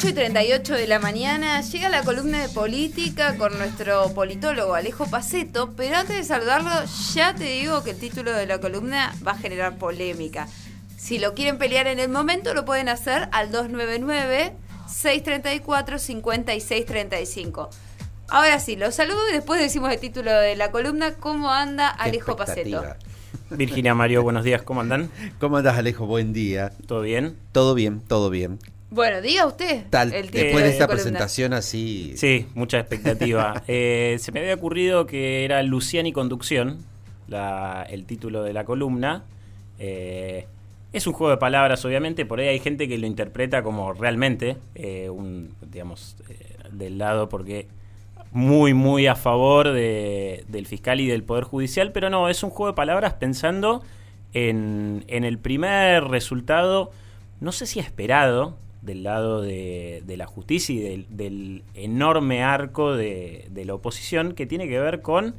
8 y 38 de la mañana llega la columna de política con nuestro politólogo Alejo Paceto, pero antes de saludarlo ya te digo que el título de la columna va a generar polémica. Si lo quieren pelear en el momento lo pueden hacer al 299 634 5635. Ahora sí, los saludo y después decimos el título de la columna, ¿cómo anda Alejo Paceto? Virginia Mario, buenos días, ¿cómo andan? ¿Cómo andas Alejo? Buen día. ¿Todo bien? Todo bien, todo bien. Bueno, diga usted. Tal, después de esta presentación así. Sí, mucha expectativa. Eh, se me había ocurrido que era Luciani Conducción, el título de la columna. Eh, es un juego de palabras, obviamente, por ahí hay gente que lo interpreta como realmente eh, un, digamos, del lado, porque muy, muy a favor de, del fiscal y del Poder Judicial, pero no, es un juego de palabras pensando en, en el primer resultado, no sé si esperado, del lado de, la justicia y del, enorme arco de, la oposición que tiene que ver con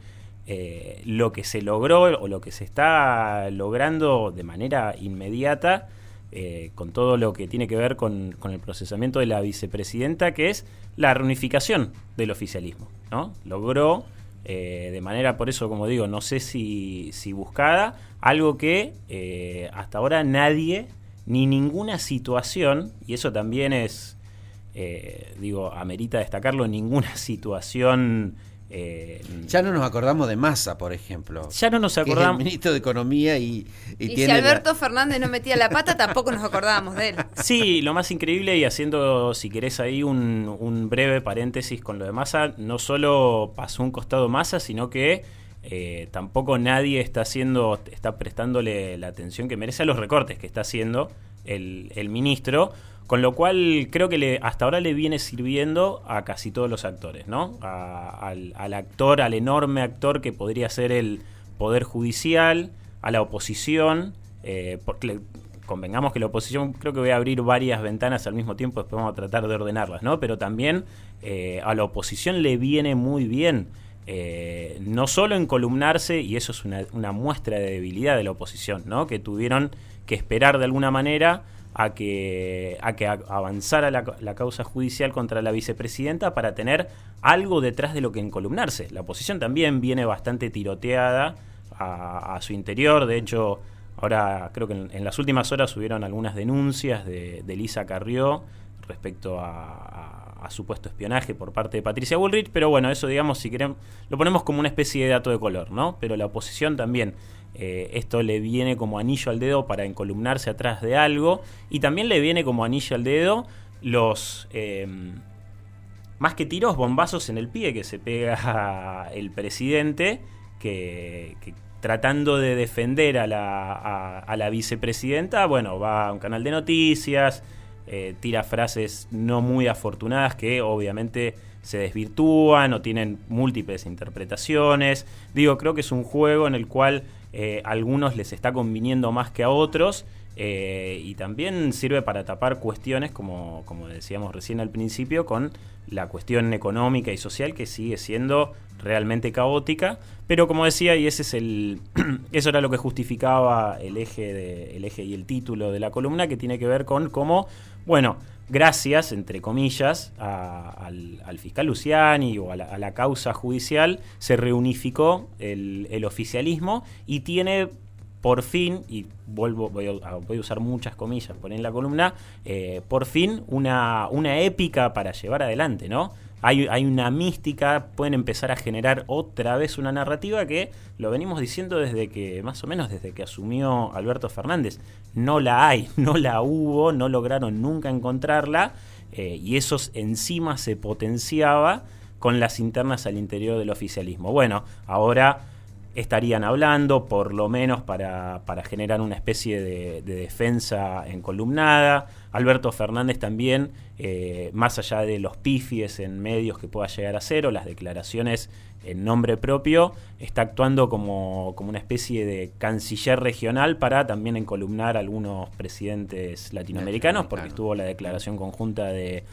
eh, lo que se logró o lo que se está logrando de manera inmediata eh, con todo lo que tiene que ver con, el procesamiento de la vicepresidenta, que es la reunificación del oficialismo. ¿no? Logró, eh, de manera, por eso, como digo, no sé si, buscada, algo que hasta ahora nadie, ni ninguna situación, y eso también es, digo, amerita destacarlo, ninguna situación eh, ya no nos acordamos de Massa, por ejemplo. Ya no nos acordamos. el ministro de Economía y. Y, si Alberto Fernández no metía la pata, tampoco nos acordábamos de él. Sí, lo más increíble, y haciendo, si querés, ahí un, breve paréntesis con lo de Massa, no solo pasó un costado Massa, sino que. Eh, tampoco nadie está haciendo, está prestándole la atención que merece a los recortes que está haciendo el, el ministro, con lo cual creo que hasta ahora le viene sirviendo a casi todos los actores, ¿no? al, actor, al enorme actor que podría ser el Poder Judicial, a la oposición, eh, porque convengamos que la oposición creo que voy a abrir varias ventanas al mismo tiempo, después vamos a tratar de ordenarlas, ¿no? Pero también eh, a la oposición le viene muy bien. Eh, no solo en columnarse, y eso es una, una, muestra de debilidad de la oposición, ¿no? que tuvieron que esperar de alguna manera a que, a que avanzara la, causa judicial contra la vicepresidenta para tener algo detrás de lo que encolumnarse. La oposición también viene bastante tiroteada a, su interior, de hecho, ahora creo que en, las últimas horas subieron algunas denuncias de, de Lisa Carrió respecto a, supuesto espionaje por parte de Patricia Bullrich, pero bueno, eso digamos, si queremos, lo ponemos como una especie de dato de color, ¿no? Pero la oposición también eh, esto le viene como anillo al dedo para encolumnarse atrás de algo. Y también le viene como anillo al dedo los... Em, más que tiros, bombazos en el pie que se pega el presidente, que, tratando de defender a la, a, la, vicepresidenta, bueno, va a un canal de noticias, eh, tira frases no muy afortunadas que obviamente se desvirtúan o tienen múltiples interpretaciones. Digo, creo que es un juego en el cual eh, algunos les está conviniendo más que a otros. Eh, y también sirve para tapar cuestiones, como, como decíamos recién al principio, con la cuestión económica y social que sigue siendo realmente caótica. Pero como decía, y ese es el. eso era lo que justificaba el eje, de, el eje y el título de la columna, que tiene que ver con cómo, bueno, gracias, entre comillas, al, fiscal Luciani o a la, causa judicial, se reunificó el, oficialismo y tiene por fin, y vuelvo, voy a, usar muchas comillas por en la columna, eh, por fin una, una épica para llevar adelante, ¿no? hay, una mística, pueden empezar a generar otra vez una narrativa que lo venimos diciendo desde que, más o menos desde que asumió Alberto Fernández. No la hay, no la hubo, no lograron nunca encontrarla eh, y eso encima se potenciaba con las internas al interior del oficialismo. Bueno, ahora estarían hablando, por lo menos para, para generar una especie de, defensa encolumnada. Alberto Fernández también, eh, más allá de los pifies en medios que pueda llegar a ser o las declaraciones en nombre propio, está actuando como, como una especie de canciller regional para también encolumnar a algunos presidentes latinoamericanos, porque estuvo la declaración conjunta de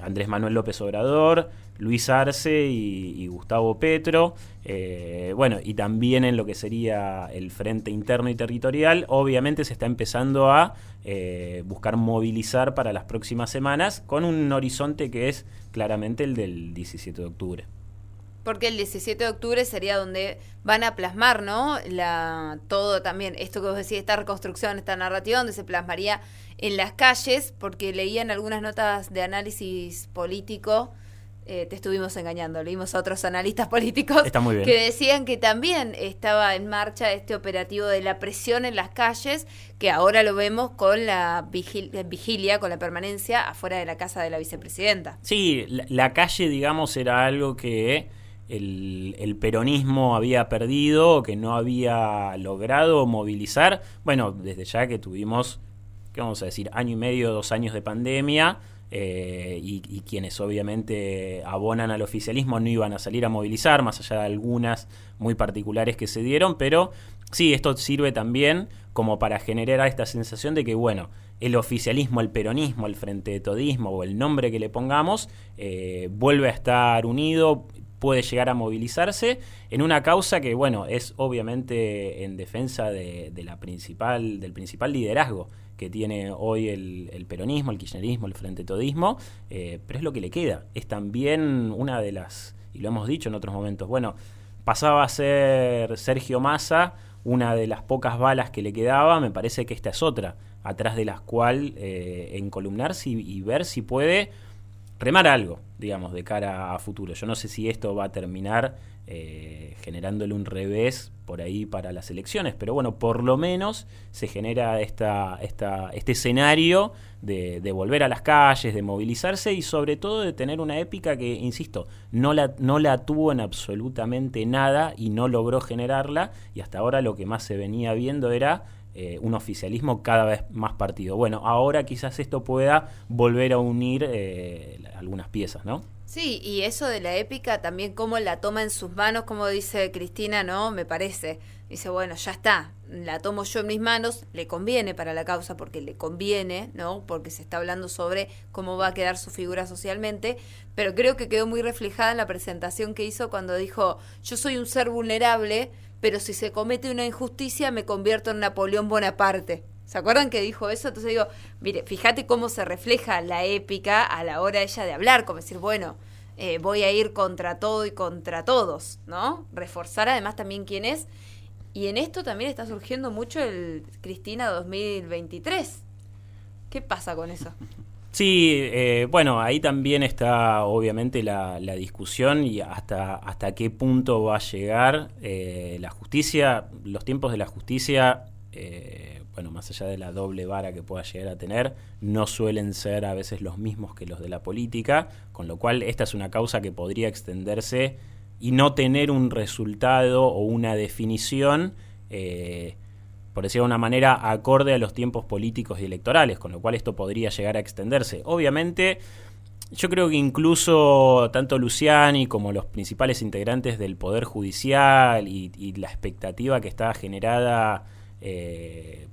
Andrés Manuel López Obrador, Luis Arce y, Gustavo Petro. Eh, bueno, y también en lo que sería el frente interno y territorial, obviamente se está empezando a eh, buscar movilizar para las próximas semanas con un horizonte que es claramente el del 17 de octubre. Porque el 17 de octubre sería donde van a plasmar, ¿no? La, todo también, esto que vos decís, esta reconstrucción, esta narrativa, donde se plasmaría en las calles, porque leían algunas notas de análisis político eh, te estuvimos engañando, leímos a otros analistas políticos que decían que también estaba en marcha este operativo de la presión en las calles, que ahora lo vemos con la vigilia, con la permanencia afuera de la casa de la vicepresidenta. Sí, la, calle, digamos, era algo que el, peronismo había perdido, que no había logrado movilizar. Bueno, desde ya que tuvimos, ¿qué vamos a decir?, año y medio, dos años de pandemia eh, y, quienes obviamente abonan al oficialismo no iban a salir a movilizar, más allá de algunas muy particulares que se dieron, pero sí, esto sirve también como para generar esta sensación de que, bueno, el oficialismo, el peronismo, el frente de todismo o el nombre que le pongamos, eh, vuelve a estar unido, puede llegar a movilizarse en una causa que, bueno, es obviamente en defensa de, la principal, del principal liderazgo que tiene hoy el, peronismo, el kirchnerismo, el frente todismo, eh, pero es lo que le queda. Es también una de las, y lo hemos dicho en otros momentos, bueno, pasaba a ser Sergio Massa una de las pocas balas que le quedaba, me parece que esta es otra, atrás de las cual eh, encolumnarse y, ver si puede remar algo, digamos, de cara a futuro. Yo no sé si esto va a terminar eh, generándole un revés por ahí para las elecciones, pero bueno, por lo menos se genera esta, esta, este escenario de, volver a las calles, de movilizarse y sobre todo de tener una épica que, insisto, no la, no la tuvo en absolutamente nada y no logró generarla y hasta ahora lo que más se venía viendo era eh, un oficialismo cada vez más partido. Bueno, ahora quizás esto pueda volver a unir eh, algunas piezas, ¿no? Sí, y eso de la épica también cómo la toma en sus manos, como dice Cristina, ¿no? Me parece. Dice, bueno, ya está, la tomo yo en mis manos, le conviene para la causa porque le conviene, ¿no? Porque se está hablando sobre cómo va a quedar su figura socialmente, pero creo que quedó muy reflejada en la presentación que hizo cuando dijo, yo soy un ser vulnerable, pero si se comete una injusticia me convierto en Napoleón Bonaparte. ¿Se acuerdan que dijo eso? Entonces digo, mire, fíjate cómo se refleja la épica a la hora ella de hablar, como decir, bueno, eh, voy a ir contra todo y contra todos, ¿no? Reforzar además también quién es. Y en esto también está surgiendo mucho el Cristina 2023. ¿Qué pasa con eso? Sí, eh, bueno, ahí también está obviamente la, discusión y hasta, hasta qué punto va a llegar eh, la justicia. Los tiempos de la justicia bueno, más allá de la doble vara que pueda llegar a tener, no suelen ser a veces los mismos que los de la política, con lo cual esta es una causa que podría extenderse y no tener un resultado o una definición, eh, por decirlo de una manera, acorde a los tiempos políticos y electorales, con lo cual esto podría llegar a extenderse. Obviamente, yo creo que incluso tanto Luciani como los principales integrantes del Poder Judicial y, la expectativa que está generada eh,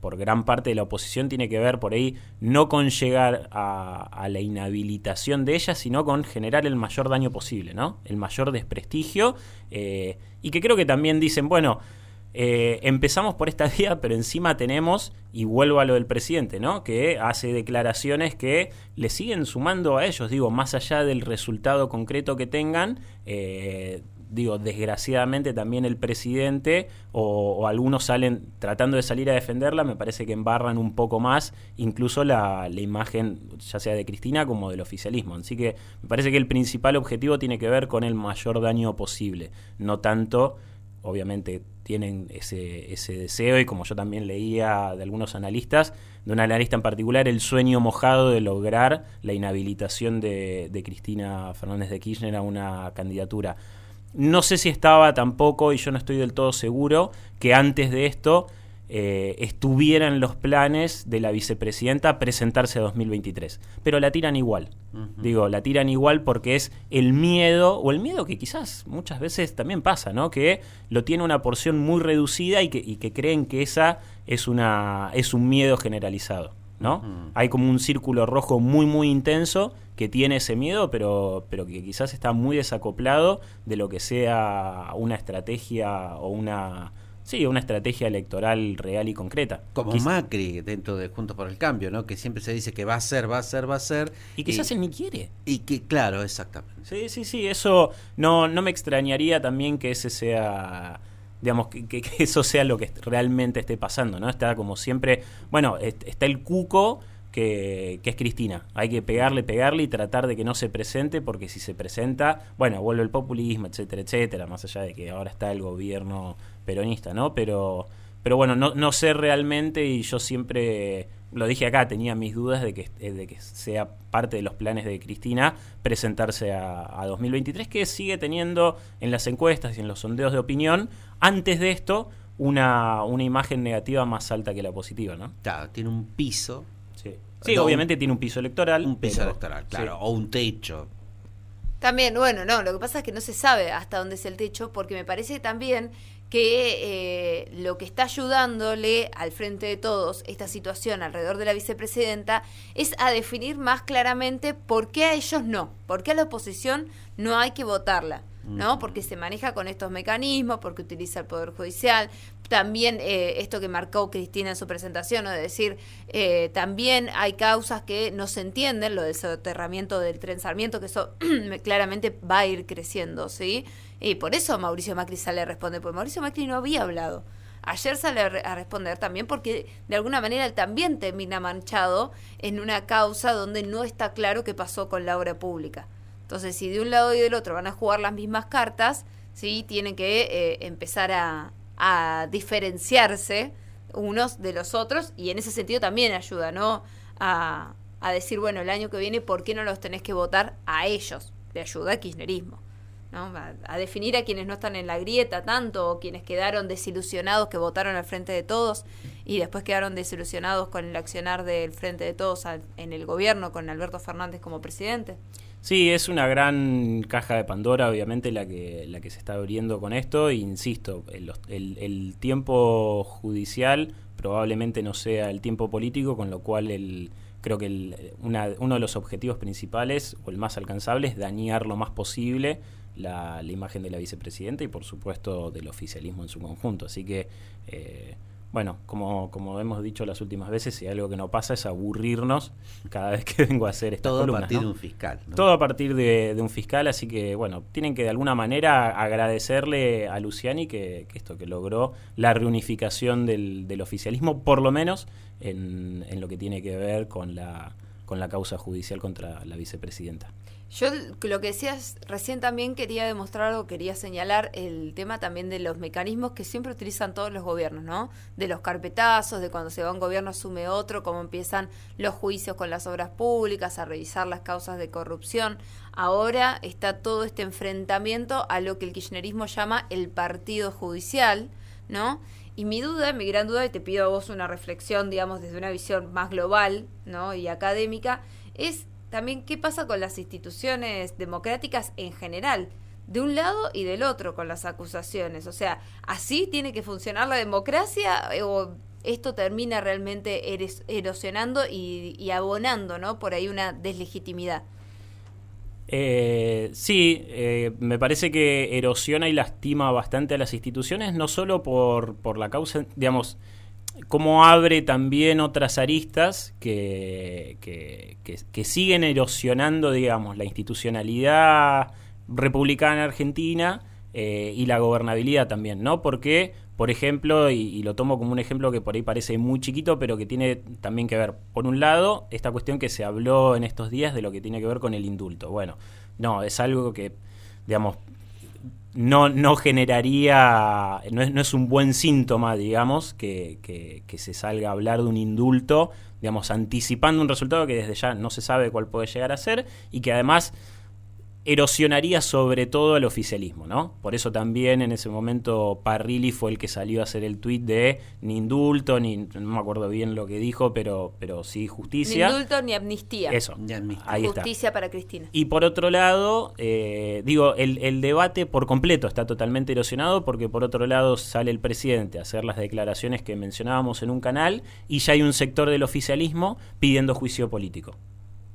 por, gran parte de la oposición tiene que ver por ahí no con llegar a, la inhabilitación de ella, sino con generar el mayor daño posible, ¿no? El mayor desprestigio. Eh, y que creo que también dicen, bueno, eh, empezamos por esta vía, pero encima tenemos, y vuelvo a lo del presidente, ¿no? Que hace declaraciones que le siguen sumando a ellos, digo, más allá del resultado concreto que tengan, eh, digo, desgraciadamente también el presidente o, algunos salen tratando de salir a defenderla, me parece que embarran un poco más incluso la, imagen, ya sea de Cristina como del oficialismo. Así que me parece que el principal objetivo tiene que ver con el mayor daño posible, no tanto, obviamente tienen ese, ese deseo y como yo también leía de algunos analistas, de un analista en particular, el sueño mojado de lograr la inhabilitación de, de Cristina Fernández de Kirchner a una candidatura. No sé si estaba tampoco, y yo no estoy del todo seguro, que antes de esto eh, estuvieran los planes de la vicepresidenta presentarse a 2023. Pero la tiran igual. Digo, la tiran igual porque es el miedo, o el miedo que quizás muchas veces también pasa, ¿no? Que lo tiene una porción muy reducida y que, y que creen que esa es, una, es un miedo generalizado. ¿no? Hay como un círculo rojo muy, muy intenso que tiene ese miedo, pero, pero que quizás está muy desacoplado de lo que sea una estrategia o una Sí, una estrategia electoral real y concreta. Como Macri dentro de Juntos por el Cambio, ¿no? Que siempre se dice que va a ser, va a ser, va a ser. Y quizás él ni quiere. Y que, claro, exactamente. Sí, sí, sí, eso no, no me extrañaría también que ese sea digamos, que, eso sea lo que realmente esté pasando, ¿no? Está como siempre, bueno, está el cuco que, es Cristina. Hay que pegarle, pegarle y tratar de que no se presente, porque si se presenta, bueno, vuelve el populismo, etcétera, etcétera, más allá de que ahora está el gobierno peronista, ¿no? Pero, pero bueno, no, no sé realmente y yo siempre lo dije acá, tenía mis dudas de que, eh, de que sea parte de los planes de Cristina presentarse a, a, 2023, que sigue teniendo en las encuestas y en los sondeos de opinión, antes de esto, una, una imagen negativa más alta que la positiva, ¿no? Claro, tiene un piso. Sí, sí obviamente tiene un piso electoral. Un piso electoral, claro, o un techo. También, bueno, no, lo que pasa es que no se sabe hasta dónde es el techo, porque me parece también que eh, lo que está ayudándole al frente de todos esta situación alrededor de la vicepresidenta es a definir más claramente por qué a ellos no, por qué a la oposición no hay que votarla. ¿no? Porque se maneja con estos mecanismos, porque utiliza el Poder Judicial. También eh, esto que marcó Cristina en su presentación, ¿no? de decir, eh, también hay causas que no se entienden, lo del soterramiento del tren Sarmiento, que eso claramente va a ir creciendo, ¿sí? Y por eso Mauricio Macri sale a responder, porque Mauricio Macri no había hablado. Ayer sale a, responder también porque de alguna manera él también termina manchado en una causa donde no está claro qué pasó con la obra pública. Entonces, si de un lado y del otro van a jugar las mismas cartas, sí tienen que eh, empezar a, a, diferenciarse unos de los otros y en ese sentido también ayuda, ¿no? A, a decir, bueno, el año que viene, ¿por qué no los tenés que votar a ellos? Le ayuda a kirchnerismo. A, definir a quienes no están en la grieta tanto o quienes quedaron desilusionados que votaron al frente de todos y después quedaron desilusionados con el accionar del frente de todos en el gobierno con Alberto Fernández como presidente. Sí, es una gran caja de Pandora, obviamente, la que, la que se está abriendo con esto. E insisto, el, el, tiempo judicial probablemente no sea el tiempo político, con lo cual el, creo que uno de los objetivos principales o el más alcanzable es dañar lo más posible la, imagen de la vicepresidenta y por supuesto del oficialismo en su conjunto. Así que, eh, bueno, como, como hemos dicho las últimas veces, si algo que no pasa es aburrirnos cada vez que vengo a hacer esta Todo a partir de un fiscal. Todo a partir de, un fiscal, así que, bueno, tienen que de alguna manera agradecerle a Luciani que, esto, que logró la reunificación del, del oficialismo, por lo menos en, en lo que tiene que ver con la, con la causa judicial contra la vicepresidenta. Yo lo que decías recién también quería demostrar o quería señalar el tema también de los mecanismos que siempre utilizan todos los gobiernos, ¿no? De los carpetazos, de cuando se va un gobierno asume otro, cómo empiezan los juicios con las obras públicas, a revisar las causas de corrupción. Ahora está todo este enfrentamiento a lo que el kirchnerismo llama el partido judicial, ¿no? Y mi duda, mi gran duda, y te pido a vos una reflexión, digamos, desde una visión más global, ¿no? Y académica, es también qué pasa con las instituciones democráticas en general, de un lado y del otro con las acusaciones. O sea, ¿así tiene que funcionar la democracia o esto termina realmente erosionando y, abonando, ¿no? Por ahí una deslegitimidad. Eh, sí, eh, me parece que erosiona y lastima bastante a las instituciones, no solo por, por la causa, digamos, cómo abre también otras aristas que, que, siguen erosionando, digamos, la institucionalidad republicana argentina eh, y la gobernabilidad también, ¿no? Porque, por ejemplo, y, lo tomo como un ejemplo que por ahí parece muy chiquito, pero que tiene también que ver, por un lado, esta cuestión que se habló en estos días de lo que tiene que ver con el indulto. Bueno, no, es algo que, digamos, no, no generaría, no es, no es un buen síntoma, digamos, que, que, se salga a hablar de un indulto, digamos, anticipando un resultado que desde ya no se sabe cuál puede llegar a ser y que además erosionaría sobre todo el oficialismo, ¿no? Por eso también en ese momento Parrilli fue el que salió a hacer el tuit de ni indulto, ni no me acuerdo bien lo que dijo, pero, pero sí justicia. Ni indulto ni amnistía. Eso, Ahí justicia para Cristina. Y por otro lado, eh, digo, el, el, debate por completo está totalmente erosionado porque por otro lado sale el presidente a hacer las declaraciones que mencionábamos en un canal y ya hay un sector del oficialismo pidiendo juicio político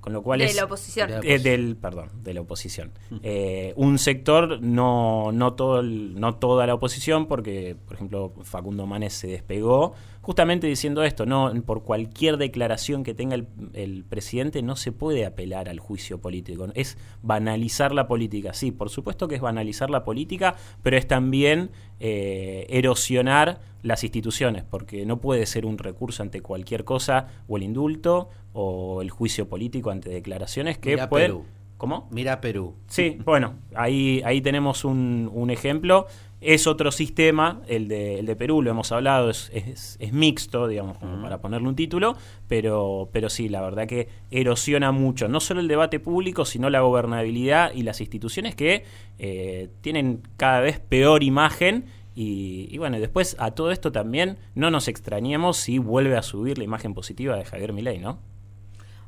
con lo cual de es... la oposición. De la Eh, del, perdón, de la oposición. Eh, un sector, no, no, todo el- no toda la oposición, porque, por ejemplo, Facundo Manes se despegó, justamente diciendo esto, no por cualquier declaración que tenga el, el presidente no se puede apelar al juicio político. Es banalizar la política. Sí, por supuesto que es banalizar la política, pero es también eh, erosionar las instituciones, porque no puede ser un recurso ante cualquier cosa, o el indulto, o el juicio político ante declaraciones que Mira pueden... Perú. ¿Cómo? Mira Perú. Sí, bueno, ahí, ahí tenemos un, un ejemplo. Es otro sistema, el de, el de Perú, lo hemos hablado, es, es, es mixto, digamos, como para ponerle un título, pero, pero sí, la verdad que erosiona mucho, no solo el debate público, sino la gobernabilidad y las instituciones que eh, tienen cada vez peor imagen. Y, y bueno, después a todo esto también no nos extrañemos si vuelve a subir la imagen positiva de Javier Milei, ¿no?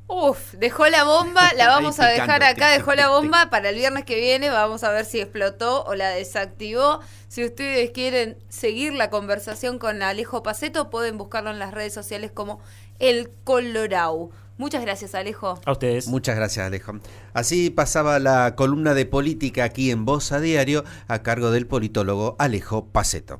Uf, dejó la bomba, la vamos a dejar acá, dejó la bomba para el viernes que viene, vamos a ver si explotó o la desactivó. Si ustedes quieren seguir la conversación con Alejo Paceto, pueden buscarlo en las redes sociales como El Colorau. Muchas gracias, Alejo. A ustedes. Muchas gracias, Alejo. Así pasaba la columna de política aquí en Voz a Diario a cargo del politólogo Alejo Paceto.